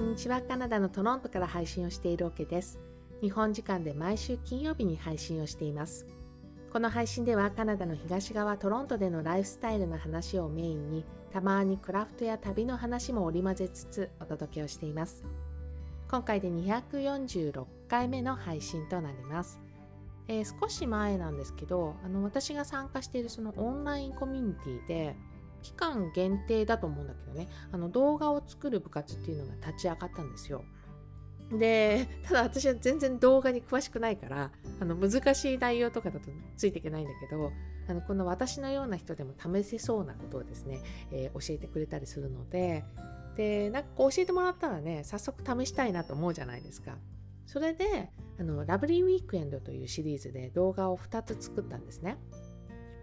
んにちは。カナダのトロントから配信をしているオケです。日本時間で毎週金曜日に配信をしています。この配信ではカナダの東側トロントでのライフスタイルの話をメインにたまにクラフトや旅の話も織り交ぜつつお届けをしています。今回で246回目の配信となります。えー、少し前なんですけどあの私が参加しているそのオンラインコミュニティで期間限定だと思うんだけどねあの動画を作る部活っていうのが立ち上がったんですよ。でただ私は全然動画に詳しくないからあの難しい内容とかだとついていけないんだけどあのこの私のような人でも試せそうなことをですね、えー、教えてくれたりするのででなんかこう教えてもらったらね早速試したいなと思うじゃないですか。それであのラブリーウィークエンドというシリーズで動画を2つ作ったんですね。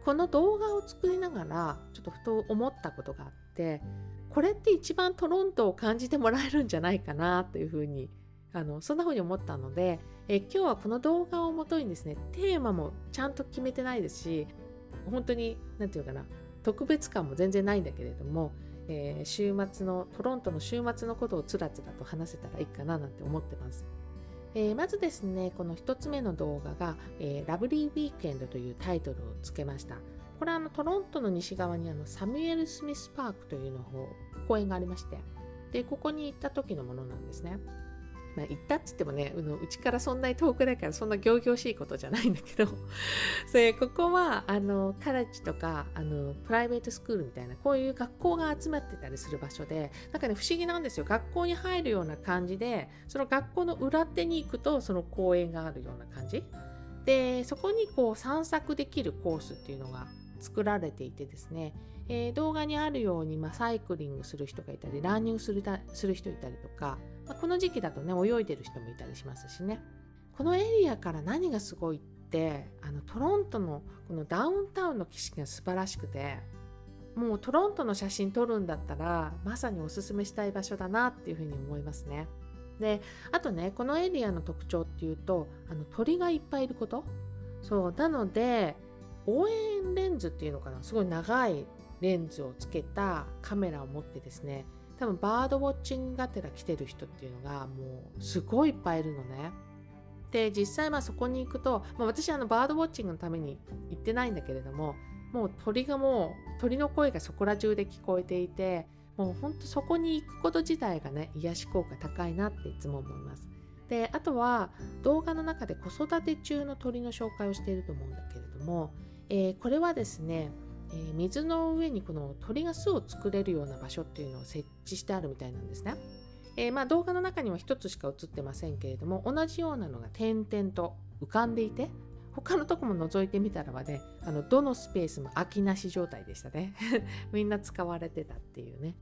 この動画を作りながらちょっとふと思ったことがあってこれって一番トロントを感じてもらえるんじゃないかなというふうにあのそんな風に思ったのでえ今日はこの動画をもとにですねテーマもちゃんと決めてないですし本当に何て言うかな特別感も全然ないんだけれども、えー、週末のトロントの週末のことをつらつらと話せたらいいかななんて思ってます。えー、まずですね、この1つ目の動画が、えー、ラブリーウィークエンドというタイトルをつけました。これはあのトロントの西側にあのサミュエル・スミス・パークというのを公園がありまして、で、ここに行った時のものなんですね。まあ、行ったっつってもねうちからそんなに遠くだからそんな仰々しいことじゃないんだけど それここはあのカレッジとかあのプライベートスクールみたいなこういう学校が集まってたりする場所でなんかね不思議なんですよ。学校に入るような感じでその学校の裏手に行くとその公園があるような感じ。でそこにこう散策できるコースっていうのが作られていてですね、えー、動画にあるように、まあ、サイクリングする人がいたりランニングするする人いたりとかまあ、この時期だとね泳いでる人もいたりしますしねこのエリアから何がすごいってあのトロントのこのダウンタウンの景色が素晴らしくてもうトロントの写真撮るんだったらまさにおすすめしたい場所だなっていうふうに思いますね。であとねこのエリアの特徴っていうとあの鳥がいっぱいいることそうなので応援レンズっていうのかな？すごい長いレンズをつけたカメラを持ってですね多分バードウォッチングがてら来てる人っていうのがもうすごいいっぱいいるのね。で実際まあそこに行くと、まあ、私あのバードウォッチングのために行ってないんだけれどももう鳥がもう鳥の声がそこら中で聞こえていてもうほんとそこに行くこと自体がね癒し効果高いなっていつも思います。であとは動画の中で子育て中の鳥の紹介をしていると思うんだけれども、えー、これはですねえー、水の上にこの鳥が巣を作れるような場所っていうのを設置してあるみたいなんですね。えー、まあ、動画の中には1つしか映ってませんけれども同じようなのが点々と浮かんでいて他のとこも覗いてみたらばねあのどのスペースも空きなし状態でしたね。みんな使われてたっていうね。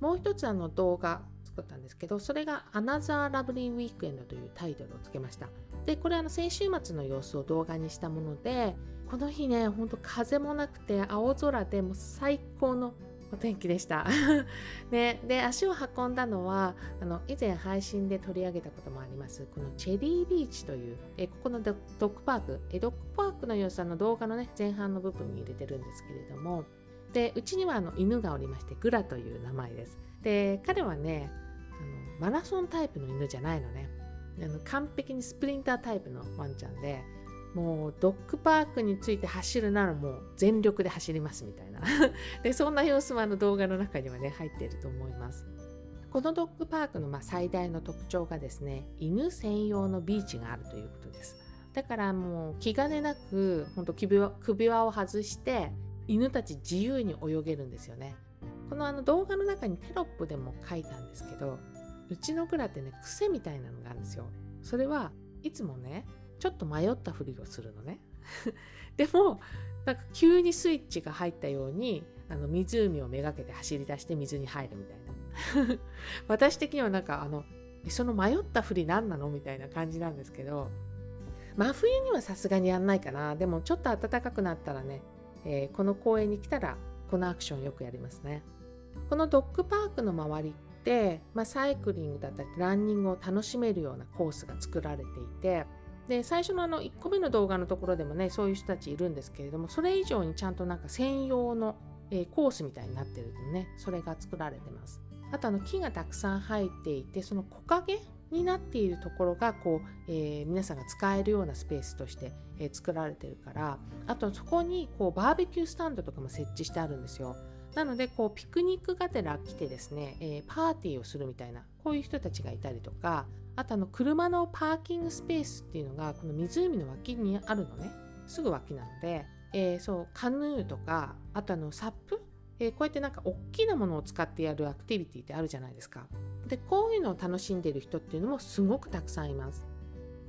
もう一つあの動画作ったんですけどそれが Another Lovely Weekend というタイトルをつけました。でこれあの先週末の様子を動画にしたものでこの日ねほんと風もなくて青空でも最高のお天気でした、ね、で足を運んだのはあの以前配信で取り上げたこともありますこのチェリービーチというえここのドッグパークえドッグパークの様子の動画のね前半の部分に入れてるんですけれどもでうちにはあの犬がおりましてグラという名前です。で彼はねあのマラソンタイプの犬じゃないのね。あの完璧にスプリンタータイプのワンちゃんでもうドッグパークについて走るならもう全力で走りますみたいな。でそんな様子もあの動画の中にはね入っていると思います。このドッグパークのま最大の特徴がですね犬専用のビーチがあるということです。だからもう気兼ねなく本当首首輪を外して犬たち自由に泳げるんですよね。このあの動画の中にテロップでも書いたんですけどうちのグラってね癖みたいなのがあるんですよ。それはいつもねちょっと迷ったふりをするのね。でもなんか急にスイッチが入ったようにあの湖をめがけて走り出して水に入るみたいな。私的にはなんかあのその迷ったふり何なの？みたいな感じなんですけど真冬にはさすがにやんないかな。でもちょっと暖かくなったらね、えー、この公園に来たらこのアクションよくやりますね。このドッグパークの周りって、まあ、サイクリングだったりランニングを楽しめるようなコースが作られていてで最初のあの1個目の動画のところでもねそういう人たちいるんですけれどもそれ以上にちゃんとなんか専用の、えー、コースみたいになってるのねそれが作られてますあとあの木がたくさん生えていてその木陰になっているところがこう、えー、皆さんが使えるようなスペースとして、えー、作られてるからあとそこにこうバーベキュースタンドとかも設置してあるんですよ。なのでこうピクニックがてら来てですね、えー、パーティーをするみたいなこういう人たちがいたりとかあとあの車のパーキングスペースっていうのがこの湖の脇にあるのねすぐ脇なので、えー、そうカヌーとかあとあのサップ？えー、こうやってなんか大きなものを使ってやるアクティビティってあるじゃないですか。でこういうのを楽しんでる人っていうのもすごくたくさんいます。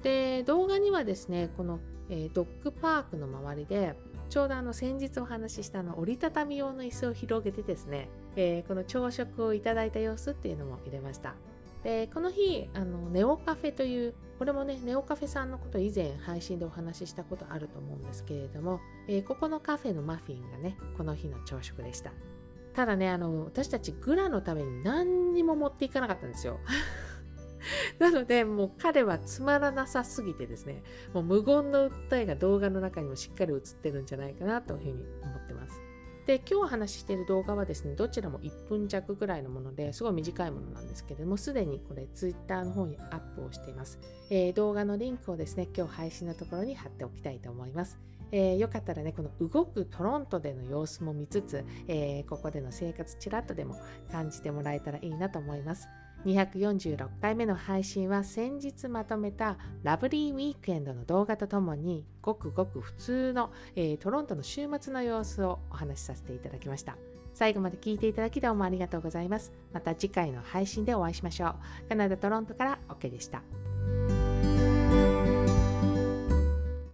で動画にはですねこの、えー、ドッグパークの周りでちょうどあの先日お話ししたの折りたたみ用の椅子を広げてですね、えー、この朝食をいただいた様子っていうのも入れました。でこの日あのネオカフェというこれもねネオカフェさんのこと以前配信でお話ししたことあると思うんですけれども、えー、ここのカフェのマフィンがねこの日の朝食でした。ただねあの私たちグラのために何にも持っていかなかったんですよ。なのでもう彼はつまらなさすぎてですねもう無言の訴えが動画の中にもしっかり映ってるんじゃないかなというふうに思ってます。で今日お話ししている動画はですねどちらも1分弱ぐらいのものですごい短いものなんですけれどもすでにこれ Twitter の方にアップをしています、えー、動画のリンクをですね今日配信のところに貼っておきたいと思います。えー、よかったらねこの動くトロントでの様子も見つつ、えー、ここでの生活ちらっとでも感じてもらえたらいいなと思います。246回目の配信は先日まとめたラブリーウィークエンドの動画とともにごくごく普通の、えー、トロントの週末の様子をお話しさせていただきました。最後まで聞いていただきどうもありがとうございます。また次回の配信でお会いしましょう。カナダ・トロントから OK でした。